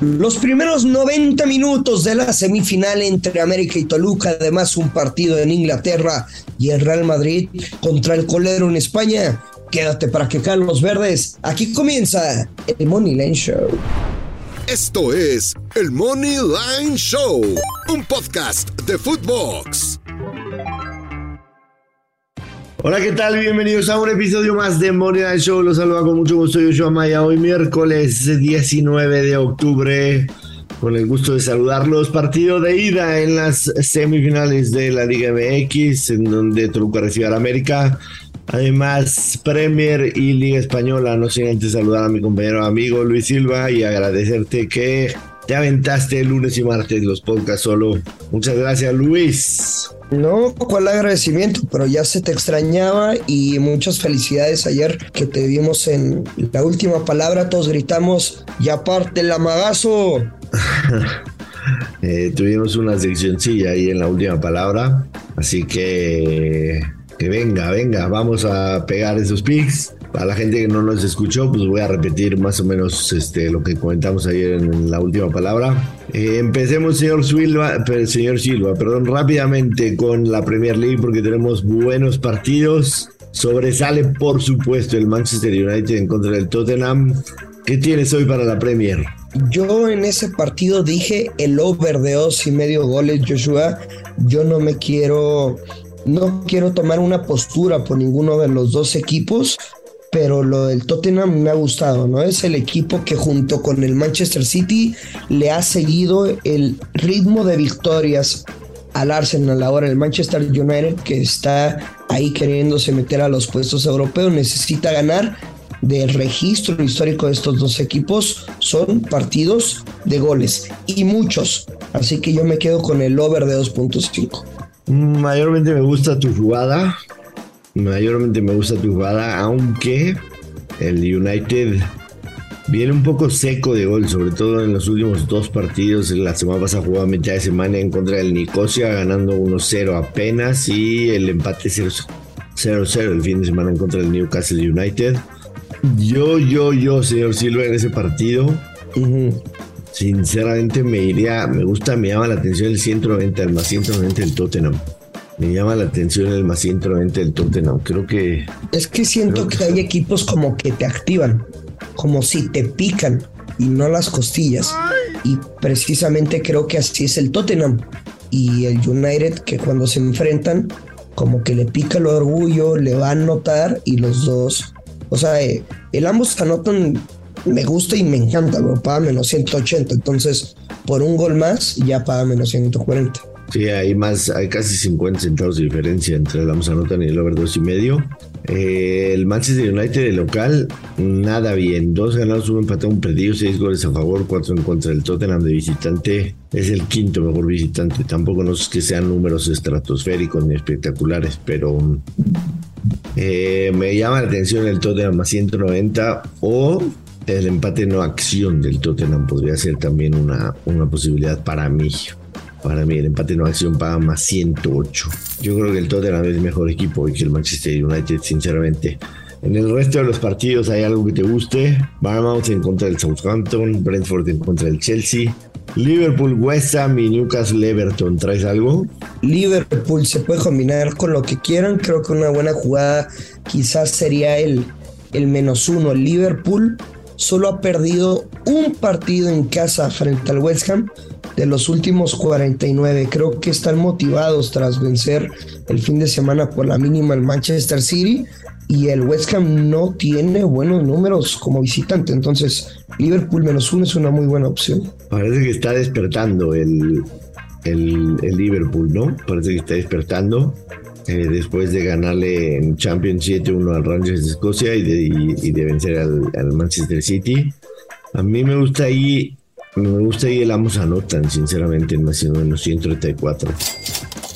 Los primeros 90 minutos de la semifinal entre América y Toluca, además un partido en Inglaterra y el Real Madrid contra el Colero en España. Quédate para que caen los verdes. Aquí comienza el Money Line Show. Esto es el Money Line Show, un podcast de Footbox. Hola, ¿qué tal? Bienvenidos a un episodio más de Money Line Show. Los saluda con mucho gusto yo, Joshua Maya. Hoy miércoles 19 de octubre. Con el gusto de saludarlos. Partido de ida en las semifinales de la Liga MX, en donde Toluca recibe a América. Además, Premier y Liga Española. No sin antes saludar a mi compañero amigo Luis Silva y agradecerte que te aventaste el lunes y martes los podcasts solo. Muchas gracias, Luis. No, cuál agradecimiento, pero ya se te extrañaba y muchas felicidades ayer que te vimos en la última palabra, todos gritamos, ya parte el amagazo. eh, tuvimos una seccioncilla ahí en la última palabra, así que que venga, venga, vamos a pegar esos pics. Para la gente que no nos escuchó, pues voy a repetir más o menos este, lo que comentamos ayer en la última palabra. Eh, empecemos, señor Silva, señor Silva, perdón, rápidamente con la Premier League porque tenemos buenos partidos. Sobresale, por supuesto, el Manchester United en contra del Tottenham. ¿Qué tienes hoy para la Premier? Yo en ese partido dije el over de dos y medio goles, Joshua. Yo no me quiero, no quiero tomar una postura por ninguno de los dos equipos pero lo del Tottenham me ha gustado, ¿no? Es el equipo que junto con el Manchester City le ha seguido el ritmo de victorias al Arsenal. Ahora el Manchester United, que está ahí queriéndose meter a los puestos europeos, necesita ganar. Del registro histórico de estos dos equipos son partidos de goles y muchos. Así que yo me quedo con el over de 2.5. Mayormente me gusta tu jugada mayormente me gusta tu jugada, aunque el United viene un poco seco de gol, sobre todo en los últimos dos partidos. La semana pasada jugó a mitad de semana en contra del Nicosia, ganando 1-0 apenas, y el empate 0-0 el fin de semana en contra del Newcastle United. Yo, yo, yo, señor Silva, en ese partido. Sinceramente me iría, me gusta, me llama la atención el 190, el más 190 del Tottenham. Me llama la atención el más 190 del Tottenham. Creo que. Es que siento que, hay equipos como que te activan, como si te pican y no las costillas. Y precisamente creo que así es el Tottenham y el United, que cuando se enfrentan, como que le pica el orgullo, le va a notar y los dos. O sea, eh, el ambos anotan, me gusta y me encanta, pero paga menos 180. Entonces, por un gol más, ya paga menos 140. Sí, hay más, hay casi 50 centavos de diferencia entre el Amazon y el over 2 y medio. Eh, el Manchester United de local, nada bien. Dos ganados, uno empatado, un perdido, seis goles a favor, cuatro en contra del Tottenham de visitante. Es el quinto mejor visitante. Tampoco no es que sean números estratosféricos ni espectaculares, pero eh, me llama la atención el Tottenham a 190 o el empate no acción del Tottenham podría ser también una, una posibilidad para mí. Para mí el empate no acción paga más 108. Yo creo que el Tottenham es mejor equipo que el Manchester United, sinceramente. En el resto de los partidos hay algo que te guste. Bournemouth en contra del Southampton, Brentford en contra del Chelsea, Liverpool, West Ham y Newcastle Everton. ¿Traes algo? Liverpool se puede combinar con lo que quieran. Creo que una buena jugada quizás sería el, el menos uno. Liverpool solo ha perdido un partido en casa frente al West Ham de los últimos 49. Creo que están motivados tras vencer el fin de semana por la mínima el Manchester City y el West Ham no tiene buenos números como visitante. Entonces, Liverpool menos uno es una muy buena opción. Parece que está despertando el, el, Liverpool, ¿no? Parece que está despertando. Eh, después de ganarle en Champions 7-1 al Rangers de Escocia y de, y, de vencer al, al Manchester City. A mí me gusta ahí me gusta y el Amos anotan, sinceramente, en más menos 134.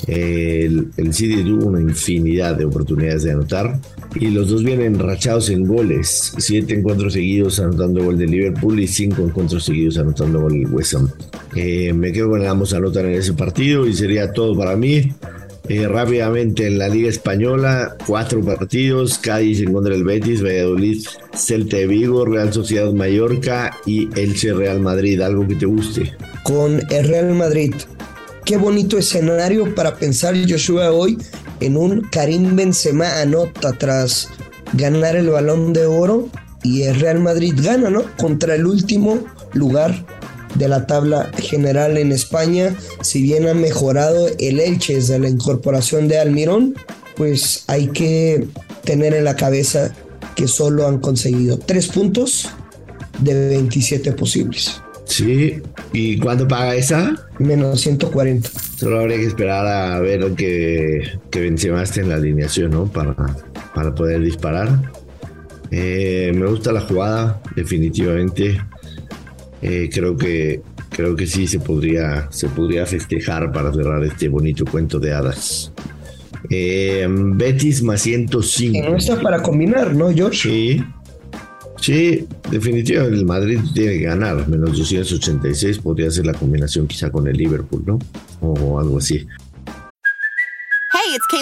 El, City tuvo una infinidad de oportunidades de anotar y los dos vienen rachados en goles. Siete encuentros seguidos anotando gol de Liverpool y cinco encuentros seguidos anotando gol de West Ham. Eh, me quedo con el Amos anotan en ese partido y sería todo para mí. Eh, rápidamente en la Liga Española, cuatro partidos, Cádiz en contra del Betis, Valladolid, Celta de Vigo, Real Sociedad Mallorca y Elche Real Madrid, algo que te guste. Con el Real Madrid, qué bonito escenario para pensar Joshua hoy en un Karim Benzema anota tras ganar el balón de oro y el Real Madrid gana, ¿no? Contra el último lugar de la tabla general en España. Si bien ha mejorado el Elche desde la incorporación de Almirón, pues hay que tener en la cabeza que solo han conseguido tres puntos de 27 posibles. Sí, ¿y cuánto paga esa? Menos 140. Solo habría que esperar a ver que, que Benzema esté en la alineación, ¿no? Para, para poder disparar. Eh, me gusta la jugada, definitivamente. Eh, creo que creo que sí se podría se podría festejar para cerrar este bonito cuento de hadas. Eh, Betis más 105. no está para combinar, ¿no, George? Sí. Sí, definitivamente el Madrid tiene que ganar. Menos 286 podría ser la combinación quizá con el Liverpool, ¿no? O algo así.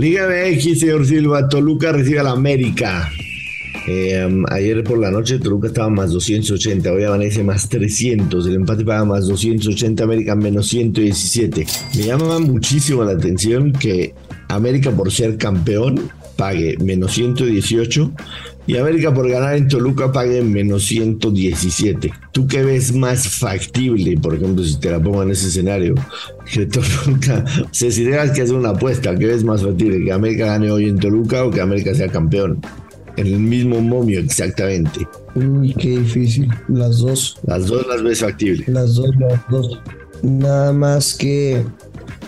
Liga MX, señor Silva, Toluca recibe a la América. Eh, ayer por la noche Toluca estaba más 280, hoy amanece más 300, el empate paga más 280, América menos 117. Me llama muchísimo la atención que América por ser campeón pague menos 118 y América por ganar en Toluca pague menos 117. ¿Tú qué ves más factible, por ejemplo, si te la pongo en ese escenario? Que Toluca, o sea, si tengas que hacer una apuesta, ¿qué ves más factible? ¿Que América gane hoy en Toluca o que América sea campeón? En el mismo momio, exactamente. Uy, qué difícil. Las dos. Las dos las ves factibles. Las dos, las dos. Nada más que.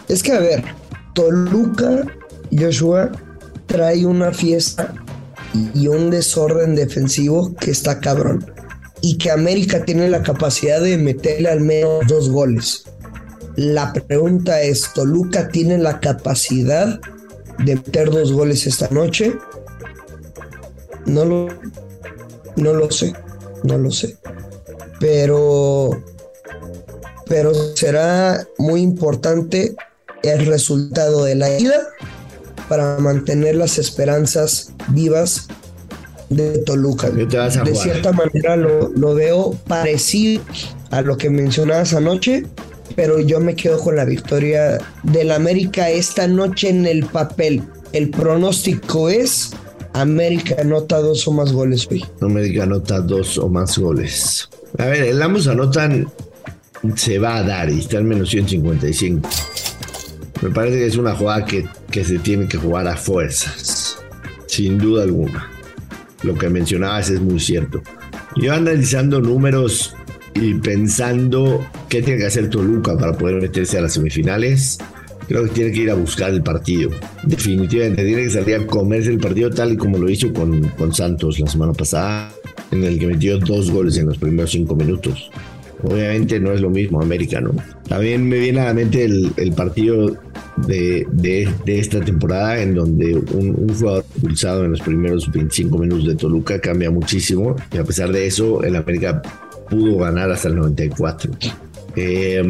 Es que, a ver, Toluca, Joshua, trae una fiesta y un desorden defensivo que está cabrón. Y que América tiene la capacidad de meterle al menos dos goles. La pregunta es, ¿Toluca tiene la capacidad de meter dos goles esta noche? No lo, no lo sé, no lo sé. Pero, pero será muy importante el resultado de la ida para mantener las esperanzas vivas de Toluca. de cierta manera lo, lo, veo parecido a lo que mencionabas anoche, pero yo me quedo con la victoria del América esta noche en el papel. El pronóstico es América anota dos o más goles hoy. América anota dos o más goles. A ver, el ambos anotan se va a dar y está en menos 155. Me parece que es una jugada que, que se tiene que jugar a fuerzas, sin duda alguna. Lo que mencionabas es muy cierto. Yo analizando números y pensando qué tiene que hacer Toluca para poder meterse a las semifinales, creo que tiene que ir a buscar el partido. Definitivamente tiene que salir a comerse el partido tal y como lo hizo con, con Santos la semana pasada, en el que metió dos goles en los primeros cinco minutos. Obviamente no es lo mismo América, ¿no? También me viene a la mente el, el partido de, de, de, esta temporada en donde un, jugador expulsado en los primeros 25 minutos de Toluca cambia muchísimo y a pesar de eso el América pudo ganar hasta el 94. Eh,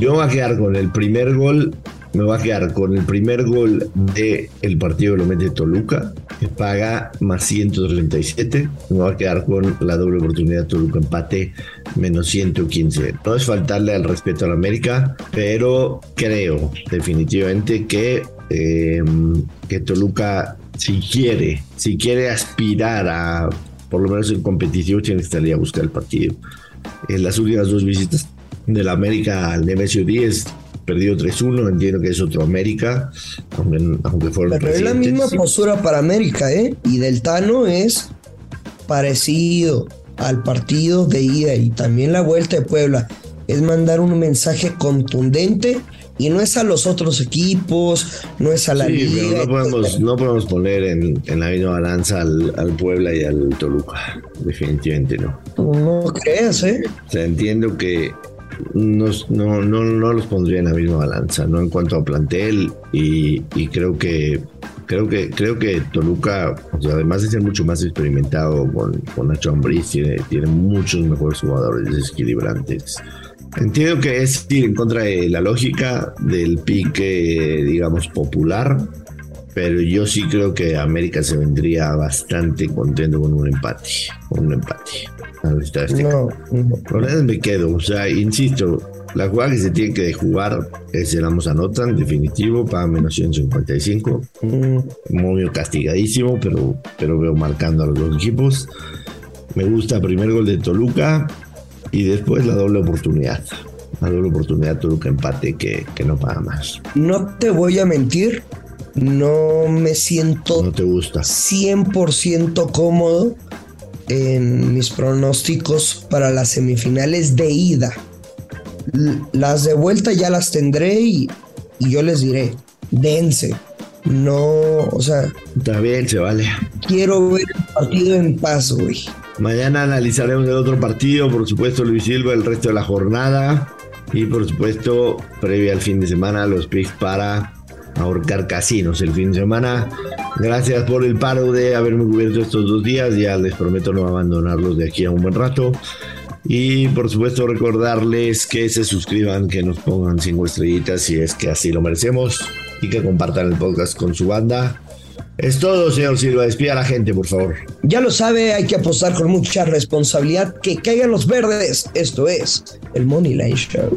yo voy a quedar con el primer gol me va a quedar con el primer gol del el partido que lo mete Toluca, que paga más 137. Me va a quedar con la doble oportunidad Toluca empate menos 115. No es faltarle al respeto a la América, pero creo definitivamente que, eh, que Toluca, si quiere, si quiere aspirar a por lo menos en competitivo, tiene que salir a buscar el partido. En las últimas dos visitas del América al Nemesio 10 perdido 3-1, entiendo que es otro América, aunque, aunque fueron Pero es la misma postura para América, ¿eh? Y del Tano es parecido al partido de ida y también la vuelta de Puebla. Es mandar un mensaje contundente y no es a los otros equipos, no es a la Sí, liga. pero no podemos, no podemos poner en, en la misma balanza al, al Puebla y al Toluca. Definitivamente no. No creas, ¿eh? O sea, entiendo que no, no, no, no los pondría en la misma balanza, ¿no? En cuanto a plantel, y, creo que creo que creo que Toluca, además de ser mucho más experimentado con, con Nacho Ambriz, tiene, tiene muchos mejores jugadores desequilibrantes. Entiendo que es ir en contra de la lógica del pique, digamos, popular, pero yo sí creo que América se vendría bastante contento con un empate, con un empate. Azteca. No, no. La verdad me quedo, o sea, insisto, la jugada que se tiene que jugar es el ambos anotan, definitivo, para menos 155. Mm, Muy castigadísimo, pero, pero veo marcando a los dos equipos. Me gusta primer gol de Toluca y después la doble oportunidad. La doble oportunidad Toluca empate que, que no paga más. No te voy a mentir, no me siento No te gusta. 100% cómodo en mis pronósticos para las semifinales de ida. Las de vuelta ya las tendré y, y yo les diré, dense. No, o sea, Está bien, se vale. quiero ver el partido en paz, güey. Mañana analizaremos el otro partido, por supuesto Luis Silva, el resto de la jornada y por supuesto previa al fin de semana los picks para ahorcar casinos el fin de semana. Gracias por el paro de haberme cubierto estos dos días, ya les prometo no abandonarlos de aquí a un buen rato. Y por supuesto recordarles que se suscriban, que nos pongan cinco estrellitas si es que así lo merecemos y que compartan el podcast con su banda. Es todo, señor Silva. Despida a la gente, por favor. Ya lo sabe, hay que apostar con mucha responsabilidad. Que caigan los verdes. Esto es el Money Line Show.